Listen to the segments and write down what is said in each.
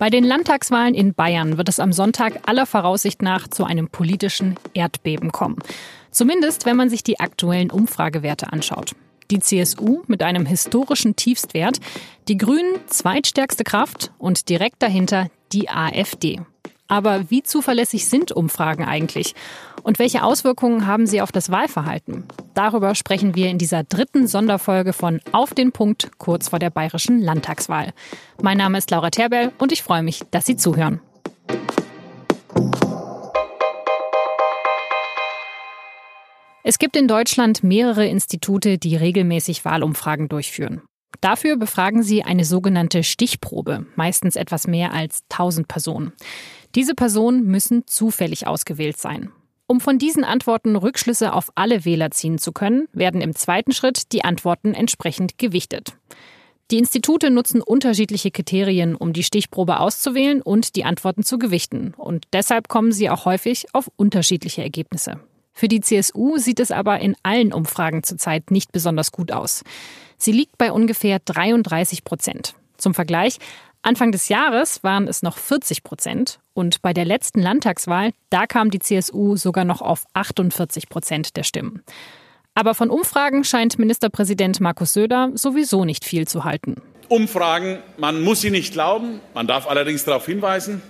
Bei den Landtagswahlen in Bayern wird es am Sonntag aller Voraussicht nach zu einem politischen Erdbeben kommen. Zumindest, wenn man sich die aktuellen Umfragewerte anschaut. Die CSU mit einem historischen Tiefstwert, die Grünen zweitstärkste Kraft und direkt dahinter die AfD. Aber wie zuverlässig sind Umfragen eigentlich? Und welche Auswirkungen haben sie auf das Wahlverhalten? Darüber sprechen wir in dieser dritten Sonderfolge von Auf den Punkt kurz vor der bayerischen Landtagswahl. Mein Name ist Laura Terbell und ich freue mich, dass Sie zuhören. Es gibt in Deutschland mehrere Institute, die regelmäßig Wahlumfragen durchführen. Dafür befragen sie eine sogenannte Stichprobe, meistens etwas mehr als 1000 Personen. Diese Personen müssen zufällig ausgewählt sein. Um von diesen Antworten Rückschlüsse auf alle Wähler ziehen zu können, werden im zweiten Schritt die Antworten entsprechend gewichtet. Die Institute nutzen unterschiedliche Kriterien, um die Stichprobe auszuwählen und die Antworten zu gewichten. Und deshalb kommen sie auch häufig auf unterschiedliche Ergebnisse. Für die CSU sieht es aber in allen Umfragen zurzeit nicht besonders gut aus. Sie liegt bei ungefähr 33 Prozent. Zum Vergleich, Anfang des Jahres waren es noch 40 Prozent und bei der letzten Landtagswahl, da kam die CSU sogar noch auf 48 Prozent der Stimmen. Aber von Umfragen scheint Ministerpräsident Markus Söder sowieso nicht viel zu halten. Umfragen, man muss sie nicht glauben, man darf allerdings darauf hinweisen,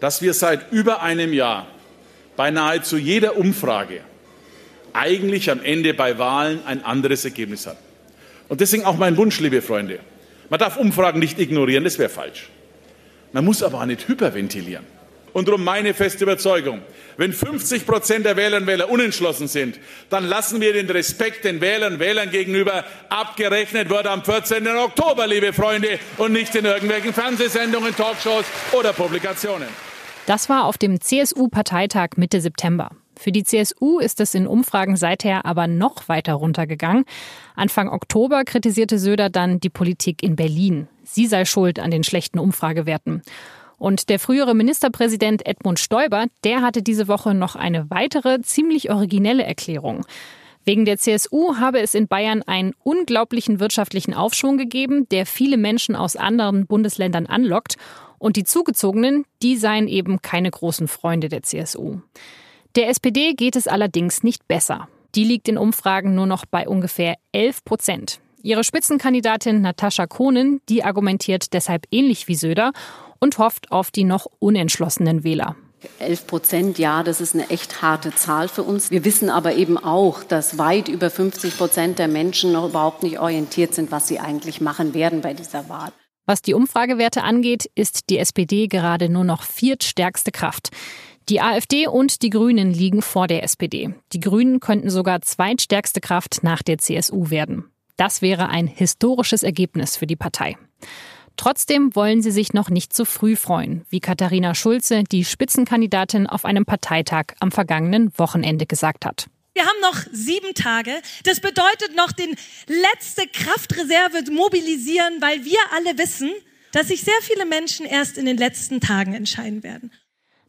dass wir seit über einem Jahr bei nahezu jeder Umfrage eigentlich am Ende bei Wahlen ein anderes Ergebnis hatten. Und deswegen auch mein Wunsch, liebe Freunde, man darf Umfragen nicht ignorieren, das wäre falsch. Man muss aber auch nicht hyperventilieren. Und darum meine feste Überzeugung, wenn 50 Prozent der Wählerinnen und Wähler unentschlossen sind, dann lassen wir den Respekt den Wählern und Wählern gegenüber abgerechnet wird am 14. Oktober, liebe Freunde, und nicht in irgendwelchen Fernsehsendungen, Talkshows oder Publikationen. Das war auf dem CSU-Parteitag Mitte September. Für die CSU ist es in Umfragen seither aber noch weiter runtergegangen. Anfang Oktober kritisierte Söder dann die Politik in Berlin. Sie sei schuld an den schlechten Umfragewerten. Und der frühere Ministerpräsident Edmund Stoiber, der hatte diese Woche noch eine weitere, ziemlich originelle Erklärung. Wegen der CSU habe es in Bayern einen unglaublichen wirtschaftlichen Aufschwung gegeben, der viele Menschen aus anderen Bundesländern anlockt. Und die Zugezogenen, die seien eben keine großen Freunde der CSU. Der SPD geht es allerdings nicht besser. Die liegt in Umfragen nur noch bei ungefähr 11 Prozent. Ihre Spitzenkandidatin Natascha Kohnen, die argumentiert deshalb ähnlich wie Söder und hofft auf die noch unentschlossenen Wähler. 11 Prozent, ja, das ist eine echt harte Zahl für uns. Wir wissen aber eben auch, dass weit über 50 Prozent der Menschen noch überhaupt nicht orientiert sind, was sie eigentlich machen werden bei dieser Wahl. Was die Umfragewerte angeht, ist die SPD gerade nur noch viertstärkste Kraft. Die AfD und die Grünen liegen vor der SPD. Die Grünen könnten sogar zweitstärkste Kraft nach der CSU werden. Das wäre ein historisches Ergebnis für die Partei. Trotzdem wollen sie sich noch nicht zu früh freuen, wie Katharina Schulze, die Spitzenkandidatin auf einem Parteitag am vergangenen Wochenende gesagt hat. Wir haben noch sieben Tage. Das bedeutet noch den letzte Kraftreserve mobilisieren, weil wir alle wissen, dass sich sehr viele Menschen erst in den letzten Tagen entscheiden werden.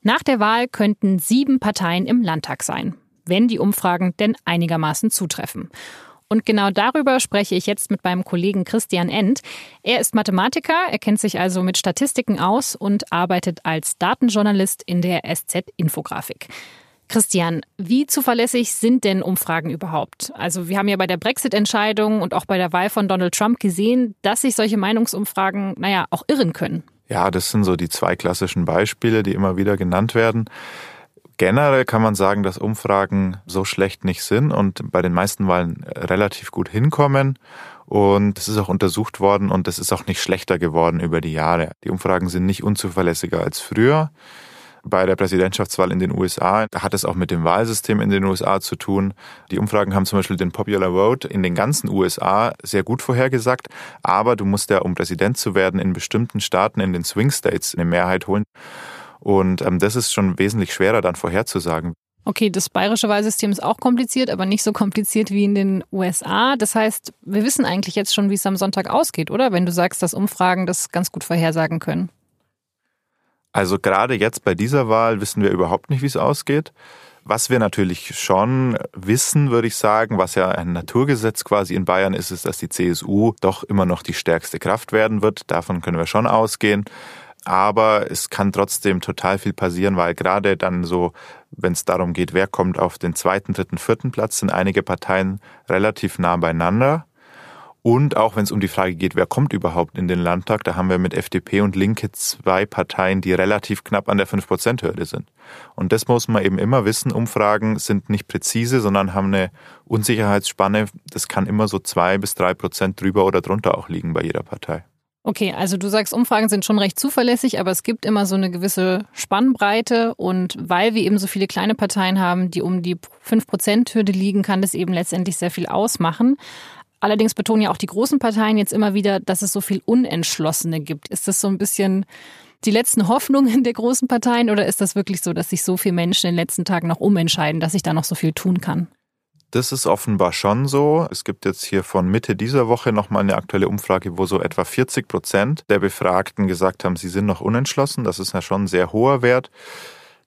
Nach der Wahl könnten sieben Parteien im Landtag sein, wenn die Umfragen denn einigermaßen zutreffen. Und genau darüber spreche ich jetzt mit meinem Kollegen Christian End. Er ist Mathematiker, er kennt sich also mit Statistiken aus und arbeitet als Datenjournalist in der SZ Infografik. Christian, wie zuverlässig sind denn Umfragen überhaupt? Also wir haben ja bei der Brexit-Entscheidung und auch bei der Wahl von Donald Trump gesehen, dass sich solche Meinungsumfragen, naja, auch irren können. Ja, das sind so die zwei klassischen Beispiele, die immer wieder genannt werden. Generell kann man sagen, dass Umfragen so schlecht nicht sind und bei den meisten Wahlen relativ gut hinkommen. Und es ist auch untersucht worden und es ist auch nicht schlechter geworden über die Jahre. Die Umfragen sind nicht unzuverlässiger als früher bei der Präsidentschaftswahl in den USA. Hat es auch mit dem Wahlsystem in den USA zu tun. Die Umfragen haben zum Beispiel den Popular Vote in den ganzen USA sehr gut vorhergesagt. Aber du musst ja, um Präsident zu werden, in bestimmten Staaten, in den Swing States eine Mehrheit holen. Und ähm, das ist schon wesentlich schwerer dann vorherzusagen. Okay, das bayerische Wahlsystem ist auch kompliziert, aber nicht so kompliziert wie in den USA. Das heißt, wir wissen eigentlich jetzt schon, wie es am Sonntag ausgeht, oder? Wenn du sagst, dass Umfragen das ganz gut vorhersagen können. Also gerade jetzt bei dieser Wahl wissen wir überhaupt nicht, wie es ausgeht. Was wir natürlich schon wissen, würde ich sagen, was ja ein Naturgesetz quasi in Bayern ist, ist, dass die CSU doch immer noch die stärkste Kraft werden wird. Davon können wir schon ausgehen. Aber es kann trotzdem total viel passieren, weil gerade dann so, wenn es darum geht, wer kommt auf den zweiten, dritten, vierten Platz, sind einige Parteien relativ nah beieinander. Und auch wenn es um die Frage geht, wer kommt überhaupt in den Landtag, da haben wir mit FDP und Linke zwei Parteien, die relativ knapp an der 5-Prozent-Hürde sind. Und das muss man eben immer wissen. Umfragen sind nicht präzise, sondern haben eine Unsicherheitsspanne. Das kann immer so zwei bis drei Prozent drüber oder drunter auch liegen bei jeder Partei. Okay, also du sagst, Umfragen sind schon recht zuverlässig, aber es gibt immer so eine gewisse Spannbreite und weil wir eben so viele kleine Parteien haben, die um die 5%-Hürde liegen, kann das eben letztendlich sehr viel ausmachen. Allerdings betonen ja auch die großen Parteien jetzt immer wieder, dass es so viel Unentschlossene gibt. Ist das so ein bisschen die letzten Hoffnungen der großen Parteien oder ist das wirklich so, dass sich so viele Menschen in den letzten Tagen noch umentscheiden, dass sich da noch so viel tun kann? Das ist offenbar schon so. Es gibt jetzt hier von Mitte dieser Woche nochmal eine aktuelle Umfrage, wo so etwa 40 Prozent der Befragten gesagt haben, sie sind noch unentschlossen. Das ist ja schon ein sehr hoher Wert.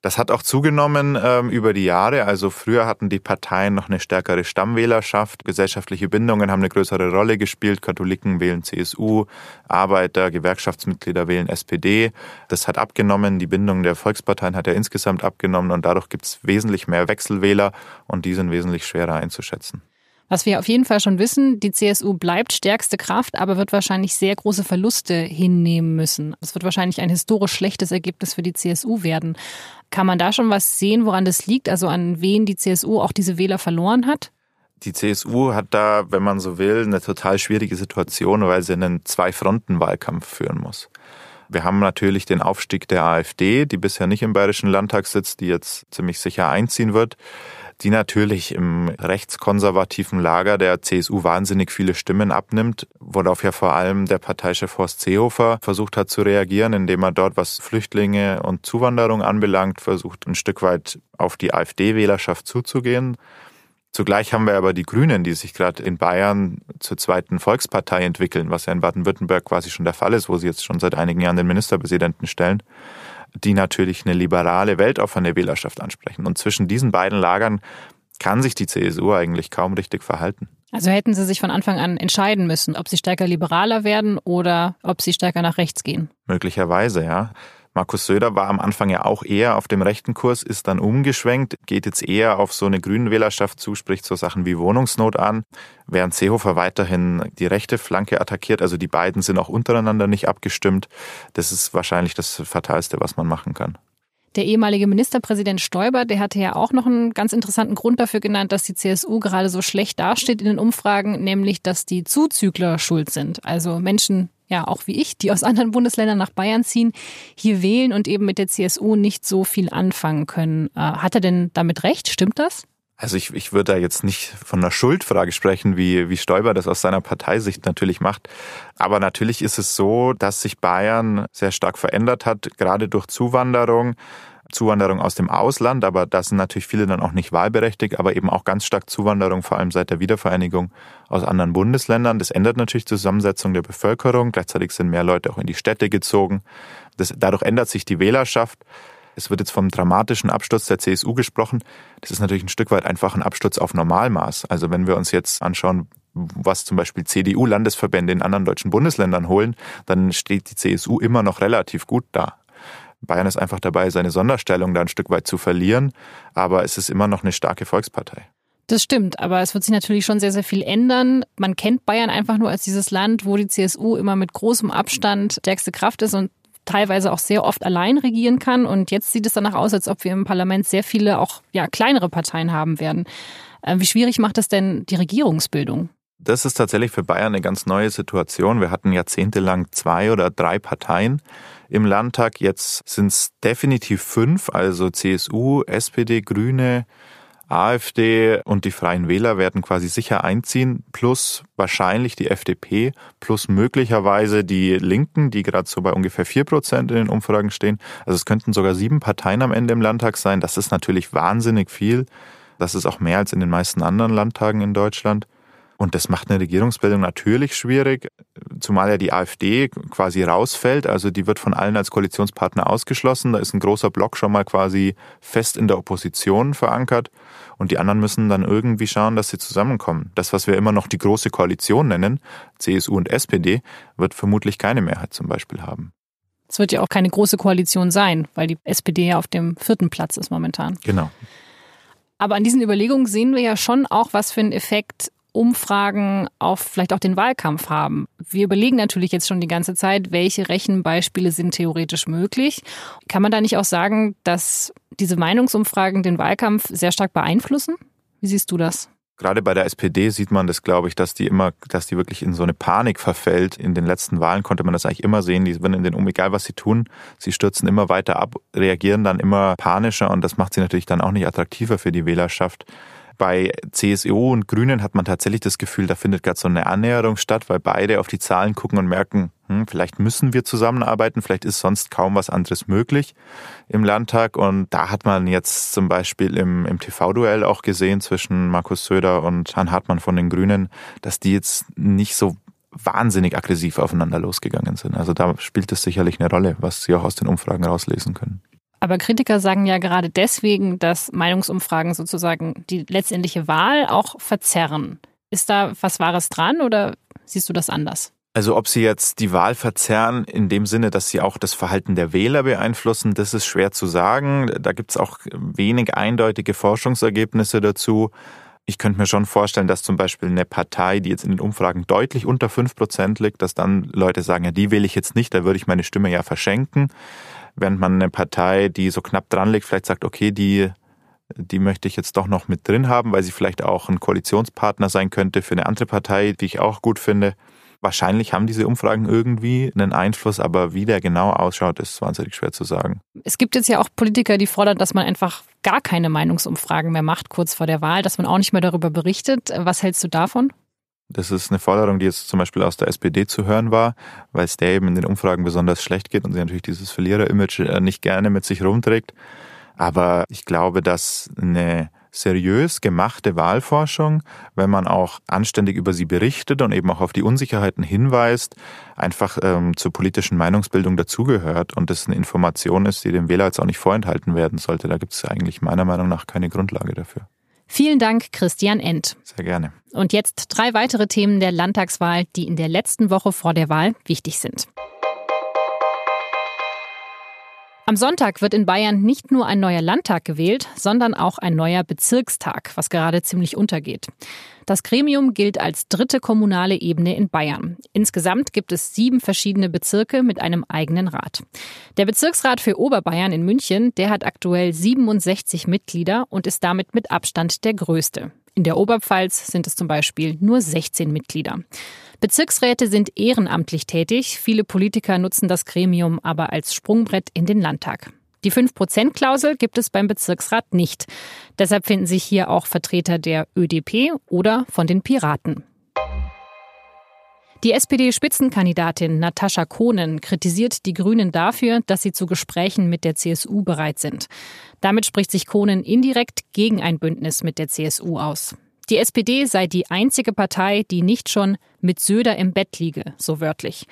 Das hat auch zugenommen ähm, über die Jahre. Also früher hatten die Parteien noch eine stärkere Stammwählerschaft. Gesellschaftliche Bindungen haben eine größere Rolle gespielt. Katholiken wählen CSU, Arbeiter, Gewerkschaftsmitglieder wählen SPD. Das hat abgenommen. Die Bindung der Volksparteien hat ja insgesamt abgenommen und dadurch gibt es wesentlich mehr Wechselwähler und die sind wesentlich schwerer einzuschätzen. Was wir auf jeden Fall schon wissen, die CSU bleibt stärkste Kraft, aber wird wahrscheinlich sehr große Verluste hinnehmen müssen. Es wird wahrscheinlich ein historisch schlechtes Ergebnis für die CSU werden. Kann man da schon was sehen, woran das liegt? Also an wen die CSU auch diese Wähler verloren hat? Die CSU hat da, wenn man so will, eine total schwierige Situation, weil sie einen Zwei-Fronten-Wahlkampf führen muss. Wir haben natürlich den Aufstieg der AfD, die bisher nicht im Bayerischen Landtag sitzt, die jetzt ziemlich sicher einziehen wird die natürlich im rechtskonservativen Lager der CSU wahnsinnig viele Stimmen abnimmt, worauf ja vor allem der Parteichef Horst Seehofer versucht hat zu reagieren, indem er dort, was Flüchtlinge und Zuwanderung anbelangt, versucht ein Stück weit auf die AfD-Wählerschaft zuzugehen. Zugleich haben wir aber die Grünen, die sich gerade in Bayern zur zweiten Volkspartei entwickeln, was ja in Baden-Württemberg quasi schon der Fall ist, wo sie jetzt schon seit einigen Jahren den Ministerpräsidenten stellen die natürlich eine liberale, weltoffene Wählerschaft ansprechen. Und zwischen diesen beiden Lagern kann sich die CSU eigentlich kaum richtig verhalten. Also hätten sie sich von Anfang an entscheiden müssen, ob sie stärker liberaler werden oder ob sie stärker nach rechts gehen. Möglicherweise, ja. Markus Söder war am Anfang ja auch eher auf dem rechten Kurs, ist dann umgeschwenkt, geht jetzt eher auf so eine grünen Wählerschaft zu, spricht so Sachen wie Wohnungsnot an, während Seehofer weiterhin die rechte Flanke attackiert. Also die beiden sind auch untereinander nicht abgestimmt. Das ist wahrscheinlich das Fatalste, was man machen kann. Der ehemalige Ministerpräsident Stoiber, der hatte ja auch noch einen ganz interessanten Grund dafür genannt, dass die CSU gerade so schlecht dasteht in den Umfragen, nämlich dass die Zuzügler schuld sind. Also Menschen, ja auch wie ich, die aus anderen Bundesländern nach Bayern ziehen, hier wählen und eben mit der CSU nicht so viel anfangen können. Äh, hat er denn damit recht? Stimmt das? Also ich, ich würde da jetzt nicht von einer Schuldfrage sprechen, wie, wie Stoiber das aus seiner Parteisicht natürlich macht. Aber natürlich ist es so, dass sich Bayern sehr stark verändert hat, gerade durch Zuwanderung. Zuwanderung aus dem Ausland, aber da sind natürlich viele dann auch nicht wahlberechtigt, aber eben auch ganz stark Zuwanderung, vor allem seit der Wiedervereinigung aus anderen Bundesländern. Das ändert natürlich die Zusammensetzung der Bevölkerung. Gleichzeitig sind mehr Leute auch in die Städte gezogen. Das, dadurch ändert sich die Wählerschaft. Es wird jetzt vom dramatischen Absturz der CSU gesprochen. Das ist natürlich ein Stück weit einfach ein Absturz auf Normalmaß. Also wenn wir uns jetzt anschauen, was zum Beispiel CDU-Landesverbände in anderen deutschen Bundesländern holen, dann steht die CSU immer noch relativ gut da. Bayern ist einfach dabei, seine Sonderstellung da ein Stück weit zu verlieren, aber es ist immer noch eine starke Volkspartei. Das stimmt, aber es wird sich natürlich schon sehr, sehr viel ändern. Man kennt Bayern einfach nur als dieses Land, wo die CSU immer mit großem Abstand stärkste Kraft ist und teilweise auch sehr oft allein regieren kann. Und jetzt sieht es danach aus, als ob wir im Parlament sehr viele auch ja, kleinere Parteien haben werden. Äh, wie schwierig macht es denn die Regierungsbildung? Das ist tatsächlich für Bayern eine ganz neue Situation. Wir hatten jahrzehntelang zwei oder drei Parteien im Landtag. Jetzt sind es definitiv fünf, also CSU, SPD, Grüne, AfD und die Freien Wähler werden quasi sicher einziehen, plus wahrscheinlich die FDP, plus möglicherweise die Linken, die gerade so bei ungefähr vier Prozent in den Umfragen stehen. Also es könnten sogar sieben Parteien am Ende im Landtag sein. Das ist natürlich wahnsinnig viel. Das ist auch mehr als in den meisten anderen Landtagen in Deutschland. Und das macht eine Regierungsbildung natürlich schwierig, zumal ja die AfD quasi rausfällt. Also die wird von allen als Koalitionspartner ausgeschlossen. Da ist ein großer Block schon mal quasi fest in der Opposition verankert. Und die anderen müssen dann irgendwie schauen, dass sie zusammenkommen. Das, was wir immer noch die große Koalition nennen, CSU und SPD, wird vermutlich keine Mehrheit zum Beispiel haben. Es wird ja auch keine große Koalition sein, weil die SPD ja auf dem vierten Platz ist momentan. Genau. Aber an diesen Überlegungen sehen wir ja schon auch, was für einen Effekt Umfragen auf vielleicht auch den Wahlkampf haben. Wir überlegen natürlich jetzt schon die ganze Zeit, welche Rechenbeispiele sind theoretisch möglich. Kann man da nicht auch sagen, dass diese Meinungsumfragen den Wahlkampf sehr stark beeinflussen? Wie siehst du das? Gerade bei der SPD sieht man das, glaube ich, dass die immer, dass die wirklich in so eine Panik verfällt. In den letzten Wahlen konnte man das eigentlich immer sehen. Die sind in den um, egal was sie tun, sie stürzen immer weiter ab, reagieren dann immer panischer und das macht sie natürlich dann auch nicht attraktiver für die Wählerschaft. Bei CSU und Grünen hat man tatsächlich das Gefühl, da findet gerade so eine Annäherung statt, weil beide auf die Zahlen gucken und merken, hm, vielleicht müssen wir zusammenarbeiten, vielleicht ist sonst kaum was anderes möglich im Landtag. Und da hat man jetzt zum Beispiel im, im TV-Duell auch gesehen zwischen Markus Söder und Herrn Hartmann von den Grünen, dass die jetzt nicht so wahnsinnig aggressiv aufeinander losgegangen sind. Also da spielt es sicherlich eine Rolle, was Sie auch aus den Umfragen rauslesen können. Aber Kritiker sagen ja gerade deswegen, dass Meinungsumfragen sozusagen die letztendliche Wahl auch verzerren. Ist da was Wahres dran oder siehst du das anders? Also ob sie jetzt die Wahl verzerren in dem Sinne, dass sie auch das Verhalten der Wähler beeinflussen, das ist schwer zu sagen. Da gibt es auch wenig eindeutige Forschungsergebnisse dazu. Ich könnte mir schon vorstellen, dass zum Beispiel eine Partei, die jetzt in den Umfragen deutlich unter fünf Prozent liegt, dass dann Leute sagen, ja, die wähle ich jetzt nicht, da würde ich meine Stimme ja verschenken während man eine Partei, die so knapp dran liegt, vielleicht sagt, okay, die, die möchte ich jetzt doch noch mit drin haben, weil sie vielleicht auch ein Koalitionspartner sein könnte für eine andere Partei, die ich auch gut finde. Wahrscheinlich haben diese Umfragen irgendwie einen Einfluss, aber wie der genau ausschaut, ist wahnsinnig schwer zu sagen. Es gibt jetzt ja auch Politiker, die fordern, dass man einfach gar keine Meinungsumfragen mehr macht kurz vor der Wahl, dass man auch nicht mehr darüber berichtet. Was hältst du davon? Das ist eine Forderung, die jetzt zum Beispiel aus der SPD zu hören war, weil es der eben in den Umfragen besonders schlecht geht und sie natürlich dieses Verlierer-Image äh, nicht gerne mit sich rumträgt. Aber ich glaube, dass eine seriös gemachte Wahlforschung, wenn man auch anständig über sie berichtet und eben auch auf die Unsicherheiten hinweist, einfach ähm, zur politischen Meinungsbildung dazugehört und das eine Information ist, die dem Wähler jetzt auch nicht vorenthalten werden sollte. Da gibt es eigentlich meiner Meinung nach keine Grundlage dafür. Vielen Dank, Christian End. Sehr gerne. Und jetzt drei weitere Themen der Landtagswahl, die in der letzten Woche vor der Wahl wichtig sind. Am Sonntag wird in Bayern nicht nur ein neuer Landtag gewählt, sondern auch ein neuer Bezirkstag, was gerade ziemlich untergeht. Das Gremium gilt als dritte kommunale Ebene in Bayern. Insgesamt gibt es sieben verschiedene Bezirke mit einem eigenen Rat. Der Bezirksrat für Oberbayern in München, der hat aktuell 67 Mitglieder und ist damit mit Abstand der größte. In der Oberpfalz sind es zum Beispiel nur 16 Mitglieder. Bezirksräte sind ehrenamtlich tätig. Viele Politiker nutzen das Gremium aber als Sprungbrett in den Landtag. Die 5%-Klausel gibt es beim Bezirksrat nicht. Deshalb finden sich hier auch Vertreter der ÖDP oder von den Piraten. Die SPD-Spitzenkandidatin Natascha Kohnen kritisiert die Grünen dafür, dass sie zu Gesprächen mit der CSU bereit sind. Damit spricht sich Kohnen indirekt gegen ein Bündnis mit der CSU aus. Die SPD sei die einzige Partei, die nicht schon mit Söder im Bett liege, so wörtlich.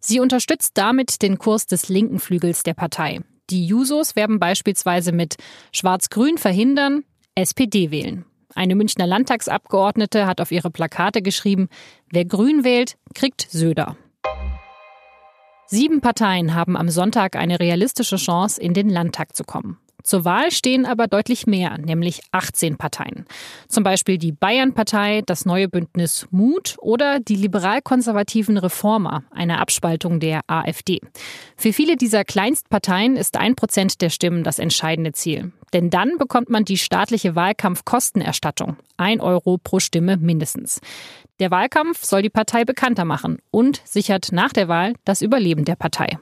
Sie unterstützt damit den Kurs des linken Flügels der Partei. Die Jusos werben beispielsweise mit Schwarz-Grün verhindern, SPD wählen. Eine Münchner Landtagsabgeordnete hat auf ihre Plakate geschrieben, wer Grün wählt, kriegt Söder. Sieben Parteien haben am Sonntag eine realistische Chance, in den Landtag zu kommen. Zur Wahl stehen aber deutlich mehr, nämlich 18 Parteien. Zum Beispiel die Bayern-Partei, das neue Bündnis Mut oder die liberal-konservativen Reformer, eine Abspaltung der AfD. Für viele dieser Kleinstparteien ist ein Prozent der Stimmen das entscheidende Ziel. Denn dann bekommt man die staatliche Wahlkampfkostenerstattung. Ein Euro pro Stimme mindestens. Der Wahlkampf soll die Partei bekannter machen und sichert nach der Wahl das Überleben der Partei.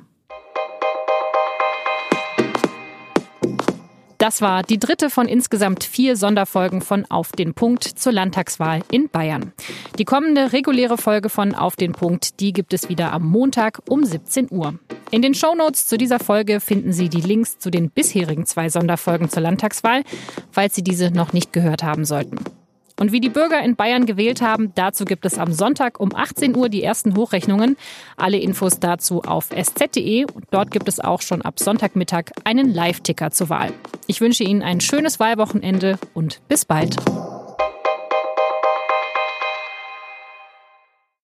Das war die dritte von insgesamt vier Sonderfolgen von Auf den Punkt zur Landtagswahl in Bayern. Die kommende reguläre Folge von Auf den Punkt, die gibt es wieder am Montag um 17 Uhr. In den Shownotes zu dieser Folge finden Sie die Links zu den bisherigen zwei Sonderfolgen zur Landtagswahl, falls Sie diese noch nicht gehört haben sollten. Und wie die Bürger in Bayern gewählt haben, dazu gibt es am Sonntag um 18 Uhr die ersten Hochrechnungen. Alle Infos dazu auf sz.de. Dort gibt es auch schon ab Sonntagmittag einen Live-Ticker zur Wahl. Ich wünsche Ihnen ein schönes Wahlwochenende und bis bald.